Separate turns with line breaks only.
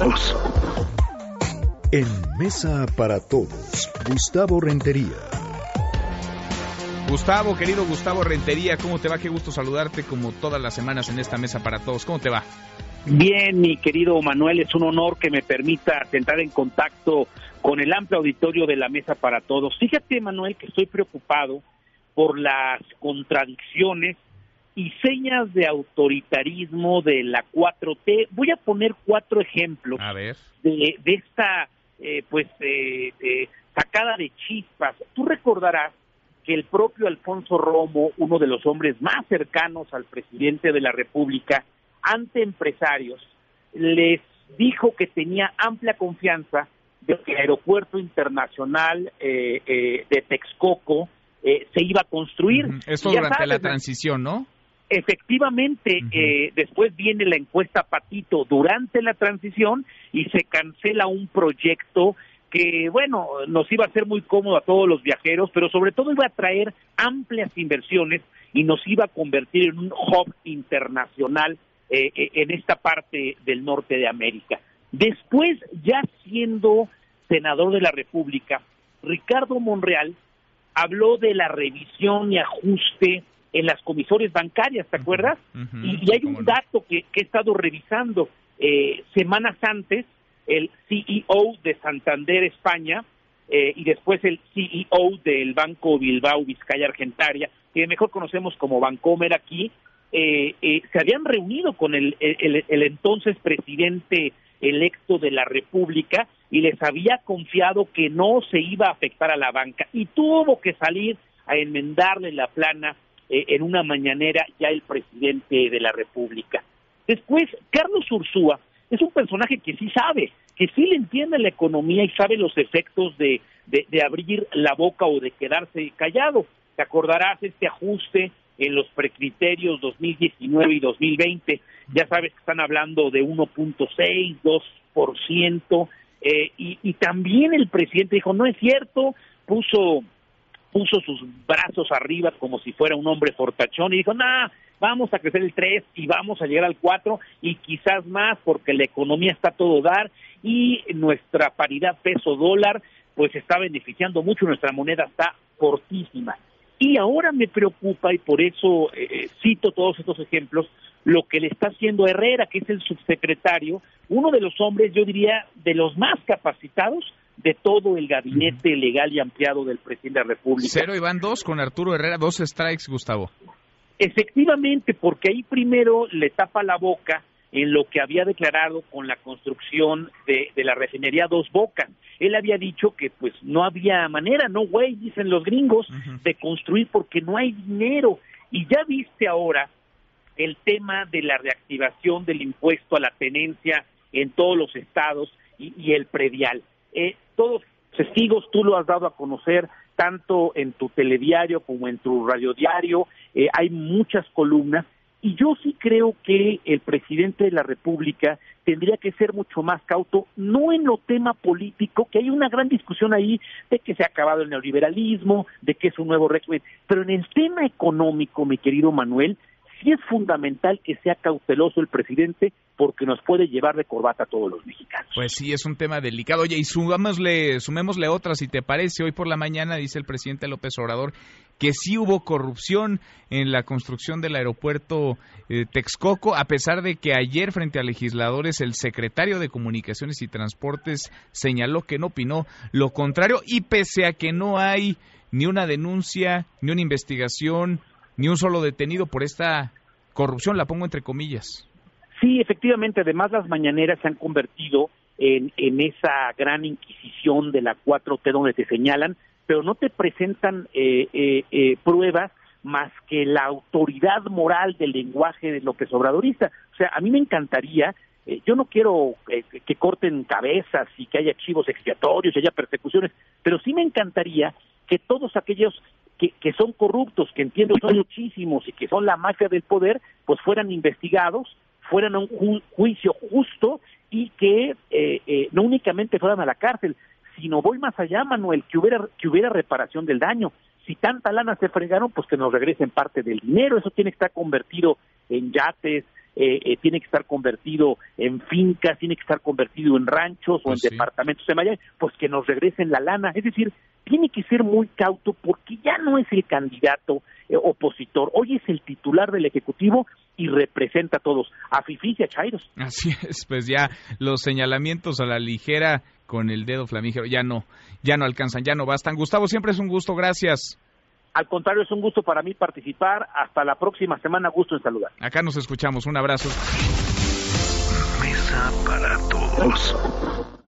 todos.
En Mesa para Todos, Gustavo Rentería.
Gustavo, querido Gustavo Rentería, ¿cómo te va? Qué gusto saludarte como todas las semanas en esta Mesa para Todos. ¿Cómo te va?
Bien, mi querido Manuel, es un honor que me permita entrar en contacto con el amplio auditorio de la Mesa para Todos. Fíjate, Manuel, que estoy preocupado por las contradicciones y señas de autoritarismo de la 4T. Voy a poner cuatro ejemplos De, esta eh, pues eh, eh, sacada de chispas. Tú recordarás que el propio Alfonso Romo, uno de los hombres más cercanos al presidente de la República, ante empresarios, les dijo que tenía amplia confianza de que el aeropuerto internacional de Texcoco se iba a construir.
Esto durante la transición, ¿no?
Efectivamente, eh, después viene la encuesta Patito durante la transición y se cancela un proyecto que, bueno, nos iba a ser muy cómodo a todos los viajeros, pero sobre todo iba a traer amplias inversiones y nos iba a convertir en un hub internacional eh, eh, en esta parte del norte de América. Después, ya siendo senador de la República, Ricardo Monreal habló de la revisión y ajuste en las comisores bancarias, ¿te acuerdas? y, hay un dato que, he estado revisando. Eh, semanas antes, el CEO de Santander España eh, y después el CEO del Banco Bilbao Vizcaya Argentaria, que mejor conocemos como Bancomer aquí, eh, se habían reunido con el, el entonces presidente electo de la República y les había confiado que no se iba a afectar a la banca y tuvo que salir a enmendarle la plana eh, en una mañanera ya el presidente de la República. Después, Carlos Ursúa es un personaje que sí sabe, que sí le entiende la economía y sabe los efectos de, de, abrir la boca o de quedarse callado. Te acordarás este ajuste en los precriterios 2019 y 2020. Ya sabes que están hablando de 1.6, 2%. Eh, y, y también el presidente dijo, no es cierto, puso puso sus brazos arriba como si fuera un hombre fortachón y dijo, nah, vamos a crecer el 3 y vamos a llegar al 4 y quizás más porque la economía está todo dar y nuestra paridad peso-dólar pues está beneficiando mucho, nuestra moneda está fortísima. Y ahora me preocupa y por eso eh, eh, cito todos estos ejemplos, lo que le está haciendo Herrera, que es el subsecretario, uno de los hombres, yo diría, de los más capacitados de todo el gabinete legal y ampliado del presidente de la República.
Cero y van dos con Arturo Herrera, dos strikes, Gustavo.
Efectivamente, porque ahí primero le tapa la boca en lo que había declarado con la construcción de, la refinería Dos Bocas. Él había dicho que pues no había manera, no güey, dicen los gringos, de construir porque no hay dinero. Y ya viste ahora el tema de la reactivación del impuesto a la tenencia en todos los estados y, y el predial. Eh, todos testigos, tú lo has dado a conocer tanto en tu telediario como en tu radiodiario, eh, hay muchas columnas y yo sí creo que el presidente de la República tendría que ser mucho más cauto, no en lo tema político, que hay una gran discusión ahí de que se ha acabado el neoliberalismo, de que es un nuevo régimen, pero en el tema económico, mi querido Manuel, sí es fundamental que sea cauteloso el presidente porque nos puede llevar de corbata a todos los mexicanos.
Pues sí, es un tema delicado. Oye, y sumémosle, sumémosle otra, si te parece. Hoy por la mañana dice el presidente López Obrador que sí hubo corrupción en la construcción del aeropuerto eh, Texcoco, a pesar de que ayer frente a legisladores el secretario de Comunicaciones y Transportes señaló que no opinó lo contrario y pese a que no hay ni una denuncia, ni una investigación, ni un solo detenido por esta corrupción, la pongo entre comillas.
Sí, efectivamente, además las mañaneras se han convertido en, en esa gran inquisición de la 4T donde te señalan, pero no te presentan eh, eh, eh, pruebas más que la autoridad moral del lenguaje de López Obradorista. O sea, a mí me encantaría, yo no quiero que corten cabezas y que haya archivos expiatorios y haya persecuciones, pero sí me encantaría que todos aquellos que, son corruptos, que entiendo son muchísimos y que son la mafia del poder, pues fueran investigados, fueran a un juicio justo y que eh, eh, no únicamente fueran a la cárcel, sino voy más allá, Manuel, que hubiera, que hubiera reparación del daño. Si tanta lana se fregaron, pues que nos regresen parte del dinero. Eso tiene que estar convertido en yates, eh, eh, tiene que estar convertido en fincas, tiene que estar convertido en ranchos o en
sí.
departamentos de Miami, pues que nos regresen la lana. Es decir, tiene que ser muy cauto porque ya no es el candidato eh, opositor, hoy es el titular del Ejecutivo y representa a todos, a Fifís y a Chairos.
Así es, pues ya los señalamientos a la ligera con el dedo flamígero ya no, ya no alcanzan, ya no bastan. Gustavo, siempre es un gusto, gracias.
Al contrario, es un gusto para mí participar. Hasta la próxima semana, gusto en saludar.
Acá nos escuchamos, un abrazo.
Mesa para todos.